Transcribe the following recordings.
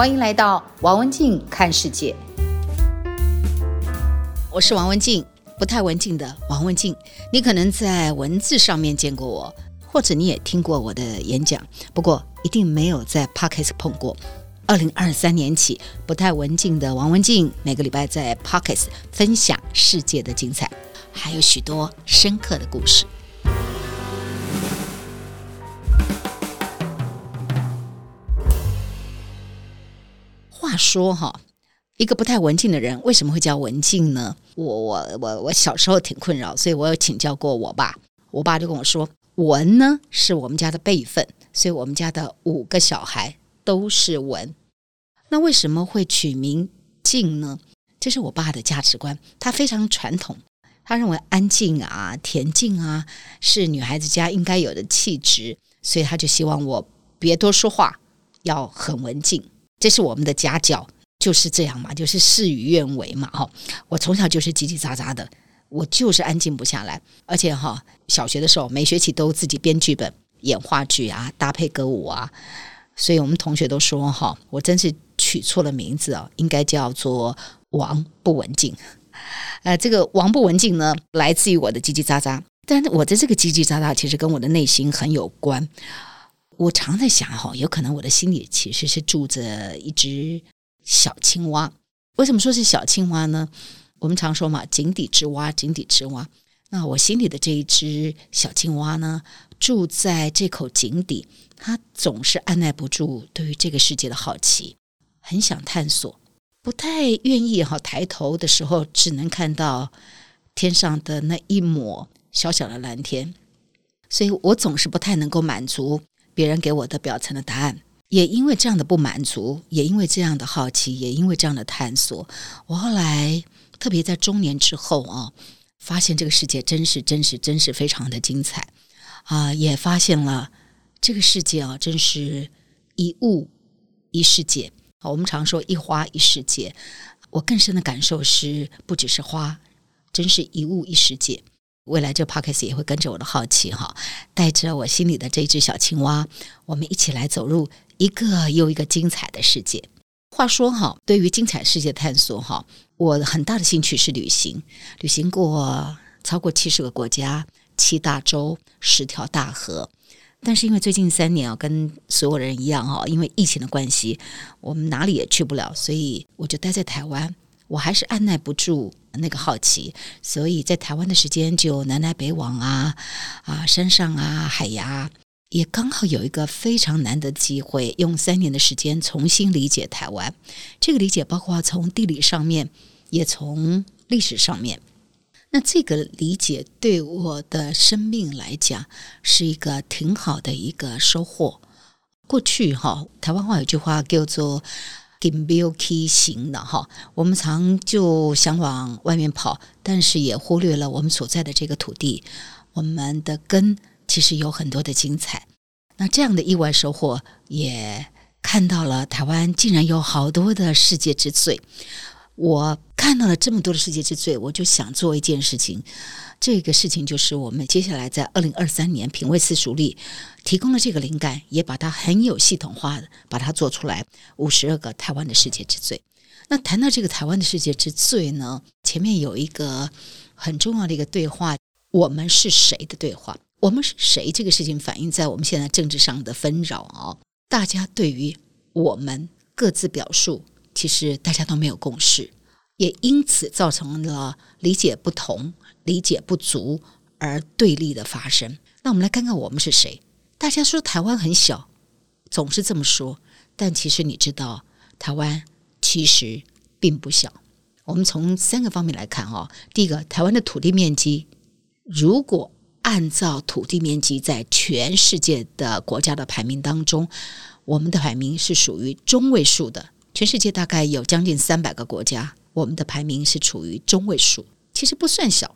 欢迎来到王文静看世界。我是王文静，不太文静的王文静。你可能在文字上面见过我，或者你也听过我的演讲，不过一定没有在 Pocket 碰过。二零二三年起，不太文静的王文静每个礼拜在 Pocket 分享世界的精彩，还有许多深刻的故事。说哈，一个不太文静的人为什么会叫文静呢？我我我我小时候挺困扰，所以我有请教过我爸。我爸就跟我说，文呢是我们家的辈分，所以我们家的五个小孩都是文。那为什么会取名静呢？这是我爸的价值观，他非常传统，他认为安静啊、恬静啊是女孩子家应该有的气质，所以他就希望我别多说话，要很文静。这是我们的家教，就是这样嘛，就是事与愿违嘛。哈，我从小就是叽叽喳喳的，我就是安静不下来，而且哈，小学的时候每学期都自己编剧本、演话剧啊、搭配歌舞啊，所以我们同学都说哈，我真是。取错了名字啊，应该叫做王不文静。呃，这个王不文静呢，来自于我的叽叽喳喳。但我的这个叽叽喳喳，其实跟我的内心很有关。我常在想哈，有可能我的心里其实是住着一只小青蛙。为什么说是小青蛙呢？我们常说嘛，井底之蛙，井底之蛙。那我心里的这一只小青蛙呢，住在这口井底，它总是按捺不住对于这个世界的好奇。很想探索，不太愿意哈。抬头的时候，只能看到天上的那一抹小小的蓝天，所以我总是不太能够满足别人给我的表层的答案。也因为这样的不满足，也因为这样的好奇，也因为这样的探索，我后来特别在中年之后啊，发现这个世界真是真是真是非常的精彩啊！也发现了这个世界啊，真是一物一世界。我们常说一花一世界，我更深的感受是，不只是花，真是一物一世界。未来这 Podcast 也会跟着我的好奇哈，带着我心里的这只小青蛙，我们一起来走入一个又一个精彩的世界。话说哈，对于精彩世界探索哈，我很大的兴趣是旅行，旅行过超过七十个国家、七大洲、十条大河。但是因为最近三年啊，跟所有人一样哈，因为疫情的关系，我们哪里也去不了，所以我就待在台湾。我还是按捺不住那个好奇，所以在台湾的时间就南来北往啊，啊，山上啊，海牙，也刚好有一个非常难得的机会，用三年的时间重新理解台湾。这个理解包括从地理上面，也从历史上面。那这个理解对我的生命来讲是一个挺好的一个收获。过去哈，台湾话有句话叫做“金标起行”的哈，我们常就想往外面跑，但是也忽略了我们所在的这个土地，我们的根其实有很多的精彩。那这样的意外收获，也看到了台湾竟然有好多的世界之最。我看到了这么多的世界之最，我就想做一件事情。这个事情就是我们接下来在二零二三年品味私塾里提供了这个灵感，也把它很有系统化的把它做出来。五十二个台湾的世界之最。那谈到这个台湾的世界之最呢，前面有一个很重要的一个对话：我们是谁的对话？我们是谁？这个事情反映在我们现在政治上的纷扰啊。大家对于我们各自表述。其实大家都没有共识，也因此造成了理解不同、理解不足而对立的发生。那我们来看看我们是谁？大家说台湾很小，总是这么说，但其实你知道，台湾其实并不小。我们从三个方面来看哦，第一个，台湾的土地面积，如果按照土地面积在全世界的国家的排名当中，我们的排名是属于中位数的。全世界大概有将近三百个国家，我们的排名是处于中位数，其实不算小。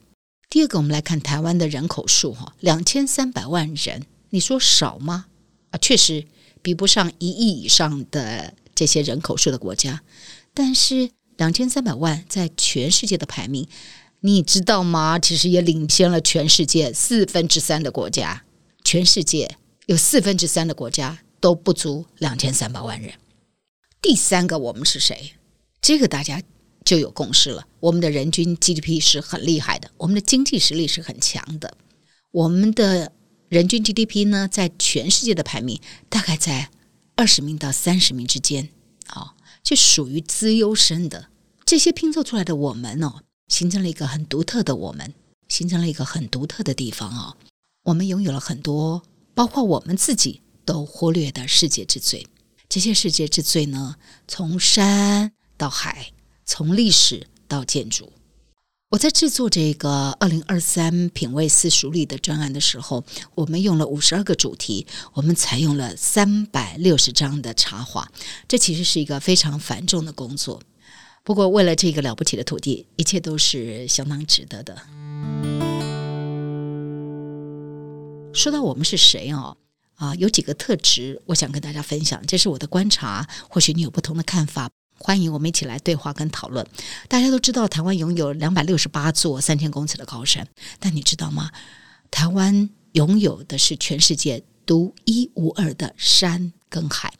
第二个，我们来看台湾的人口数，哈，两千三百万人，你说少吗？啊，确实比不上一亿以上的这些人口数的国家。但是两千三百万在全世界的排名，你知道吗？其实也领先了全世界四分之三的国家。全世界有四分之三的国家都不足两千三百万人。第三个，我们是谁？这个大家就有共识了。我们的人均 GDP 是很厉害的，我们的经济实力是很强的。我们的人均 GDP 呢，在全世界的排名大概在二十名到三十名之间，啊、哦，就属于资优生的。这些拼凑出来的我们哦，形成了一个很独特的我们，形成了一个很独特的地方哦。我们拥有了很多，包括我们自己都忽略的世界之最。这些世界之最呢，从山到海，从历史到建筑。我在制作这个二零二三品味私塾力的专案的时候，我们用了五十二个主题，我们采用了三百六十张的插画。这其实是一个非常繁重的工作，不过为了这个了不起的土地，一切都是相当值得的。说到我们是谁哦？啊，有几个特质，我想跟大家分享，这是我的观察，或许你有不同的看法，欢迎我们一起来对话跟讨论。大家都知道，台湾拥有两百六十八座三千公尺的高山，但你知道吗？台湾拥有的是全世界独一无二的山跟海，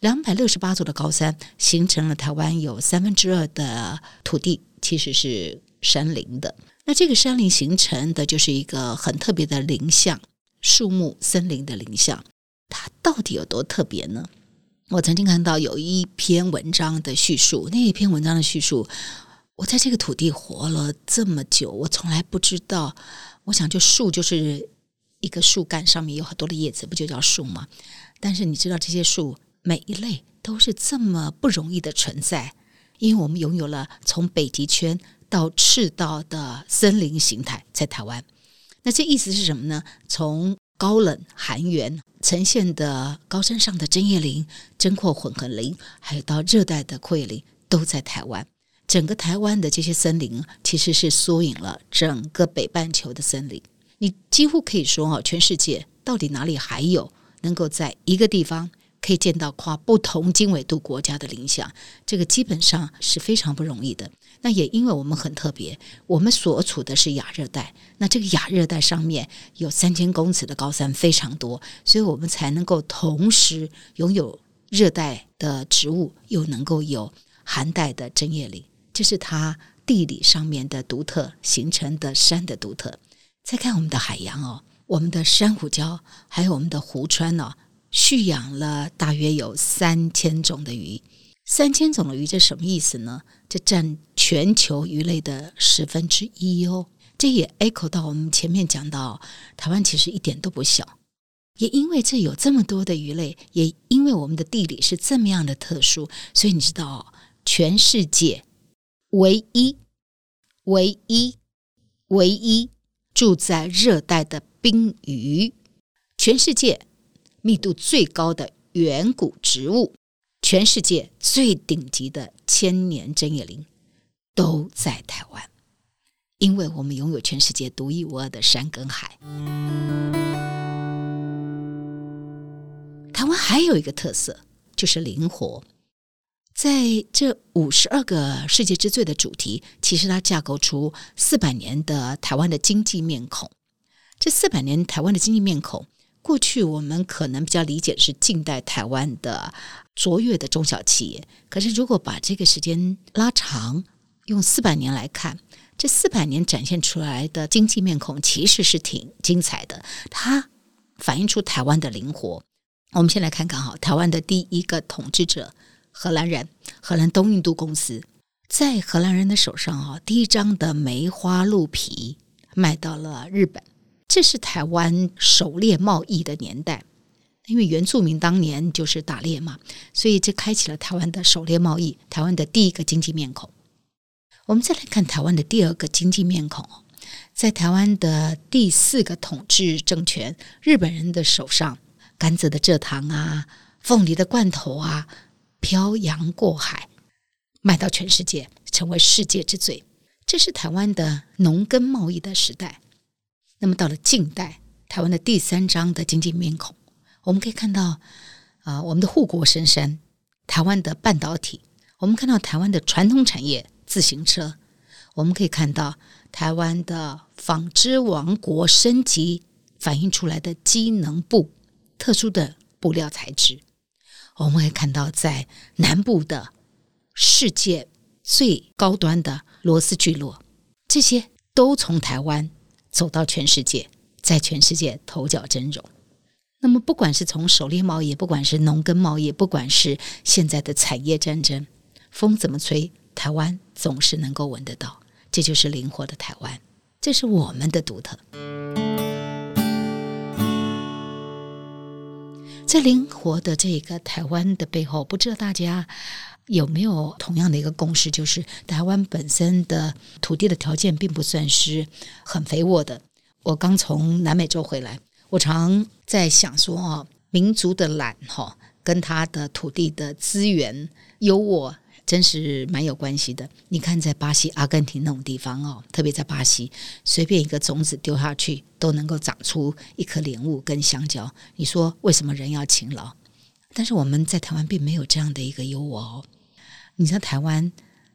两百六十八座的高山形成了台湾有三分之二的土地其实是山林的。那这个山林形成的就是一个很特别的林相。树木、森林的林相，它到底有多特别呢？我曾经看到有一篇文章的叙述，那一篇文章的叙述，我在这个土地活了这么久，我从来不知道。我想，就树就是一个树干上面有很多的叶子，不就叫树吗？但是你知道，这些树每一类都是这么不容易的存在，因为我们拥有了从北极圈到赤道的森林形态，在台湾。那这意思是什么呢？从高冷寒原呈现的高山上的针叶林、针阔混合林，还有到热带的阔叶林，都在台湾。整个台湾的这些森林，其实是缩影了整个北半球的森林。你几乎可以说，哈，全世界到底哪里还有能够在一个地方可以见到跨不同经纬度国家的林相？这个基本上是非常不容易的。那也因为我们很特别，我们所处的是亚热带，那这个亚热带上面有三千公尺的高山非常多，所以我们才能够同时拥有热带的植物，又能够有寒带的针叶林，这是它地理上面的独特形成的山的独特。再看我们的海洋哦，我们的珊瑚礁还有我们的湖川哦，蓄养了大约有三千种的鱼。三千种的鱼，这什么意思呢？这占全球鱼类的十分之一哦。这也 echo 到我们前面讲到，台湾其实一点都不小。也因为这有这么多的鱼类，也因为我们的地理是这么样的特殊，所以你知道，全世界唯一、唯一、唯一住在热带的冰鱼，全世界密度最高的远古植物。全世界最顶级的千年针叶林都在台湾，因为我们拥有全世界独一无二的山跟海。台湾还有一个特色，就是灵活。在这五十二个世界之最的主题，其实它架构出四百年的台湾的经济面孔。这四百年台湾的经济面孔。过去我们可能比较理解是近代台湾的卓越的中小企业，可是如果把这个时间拉长，用四百年来看，这四百年展现出来的经济面孔其实是挺精彩的，它反映出台湾的灵活。我们先来看看哈，台湾的第一个统治者荷兰人，荷兰东印度公司，在荷兰人的手上哈，第一张的梅花鹿皮卖到了日本。这是台湾狩猎贸易的年代，因为原住民当年就是打猎嘛，所以这开启了台湾的狩猎贸易，台湾的第一个经济面孔。我们再来看台湾的第二个经济面孔，在台湾的第四个统治政权日本人的手上，甘蔗的蔗糖啊，凤梨的罐头啊，漂洋过海卖到全世界，成为世界之最。这是台湾的农耕贸易的时代。那么到了近代，台湾的第三张的经济面孔，我们可以看到啊、我们的护国神山，台湾的半导体，我们看到台湾的传统产业自行车，我们可以看到台湾的纺织王国升级反映出来的机能布，特殊的布料材质，我们会看到在南部的世界最高端的螺丝聚落，这些都从台湾走到全世界，在全世界头角峥嵘。那么，不管是从狩猎贸易，不管是农耕贸易，不管是现在的产业战争，风怎么吹，台湾总是能够闻得到。这就是灵活的台湾，这是我们的独特。在灵活的这个台湾的背后，不知道大家有没有同样的一个共识，就是台湾本身的土地的条件并不算是很肥沃的。我刚从南美洲回来，我常在想说啊，民族的懒哈，跟他的土地的资源优渥。真是蛮有关系的。你看，在巴西、阿根廷那种地方哦，特别在巴西，随便一个种子丢下去，都能够长出一颗莲雾跟香蕉。你说为什么人要勤劳？但是我们在台湾并没有这样的一个优渥哦。你知道台湾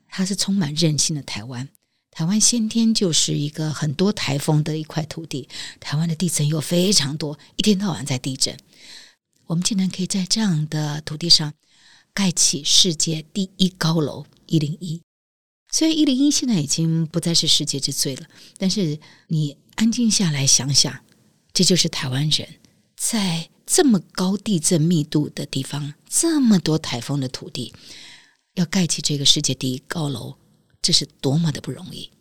它是充满韧性的台湾，台湾先天就是一个很多台风的一块土地，台湾的地震又非常多，一天到晚在地震。我们竟然可以在这样的土地上。盖起世界第一高楼一零一，虽然一零一现在已经不再是世界之最了，但是你安静下来想想，这就是台湾人在这么高地震密度的地方，这么多台风的土地，要盖起这个世界第一高楼，这是多么的不容易。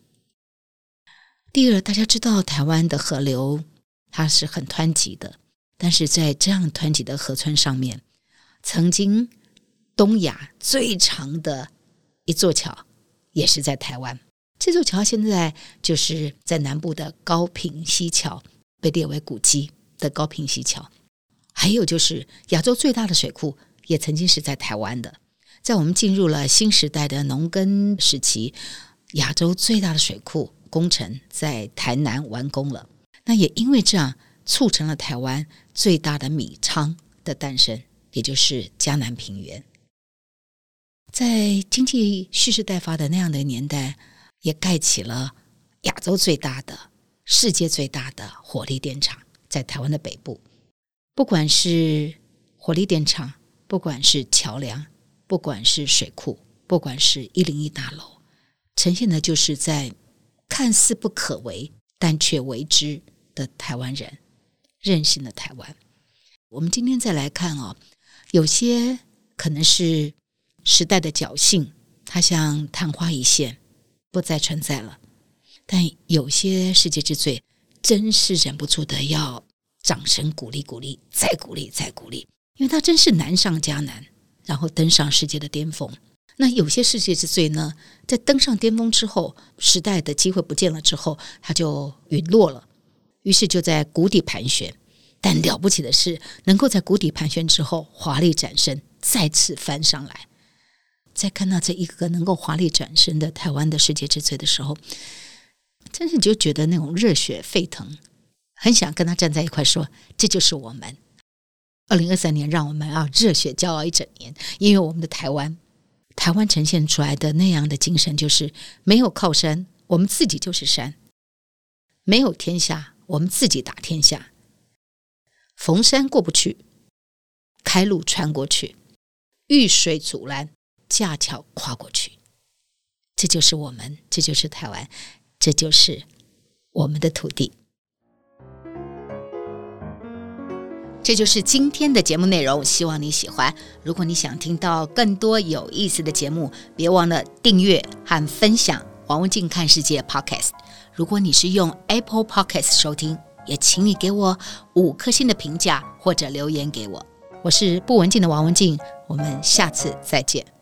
第二，大家知道台湾的河流它是很湍急的，但是在这样湍急的河川上面，曾经。东亚最长的一座桥也是在台湾。这座桥现在就是在南部的高屏溪桥，被列为古迹的高屏溪桥。还有就是亚洲最大的水库，也曾经是在台湾的。在我们进入了新时代的农耕时期，亚洲最大的水库工程在台南完工了。那也因为这样，促成了台湾最大的米仓的诞生，也就是江南平原。在经济蓄势待发的那样的年代，也盖起了亚洲最大的、世界最大的火力电厂，在台湾的北部。不管是火力电厂，不管是桥梁，不管是水库，不管是一零一大楼，呈现的就是在看似不可为，但却为之的台湾人，任性的台湾。我们今天再来看哦，有些可能是。时代的侥幸，它像昙花一现，不再存在了。但有些世界之最，真是忍不住的要掌声鼓励鼓励，再鼓励再鼓励，因为它真是难上加难，然后登上世界的巅峰。那有些世界之最呢，在登上巅峰之后，时代的机会不见了之后，它就陨落了，于是就在谷底盘旋。但了不起的是，能够在谷底盘旋之后华丽转身，再次翻上来。在看到这一个个能够华丽转身的台湾的世界之最的时候，真是就觉得那种热血沸腾，很想跟他站在一块说：“这就是我们。”二零二三年，让我们啊热血骄傲一整年，因为我们的台湾，台湾呈现出来的那样的精神，就是没有靠山，我们自己就是山；没有天下，我们自己打天下。逢山过不去，开路穿过去；遇水阻拦。架桥跨过去，这就是我们，这就是台湾，这就是我们的土地。这就是今天的节目内容，希望你喜欢。如果你想听到更多有意思的节目，别忘了订阅和分享王文静看世界 Podcast。如果你是用 Apple Podcast 收听，也请你给我五颗星的评价或者留言给我。我是不文静的王文静，我们下次再见。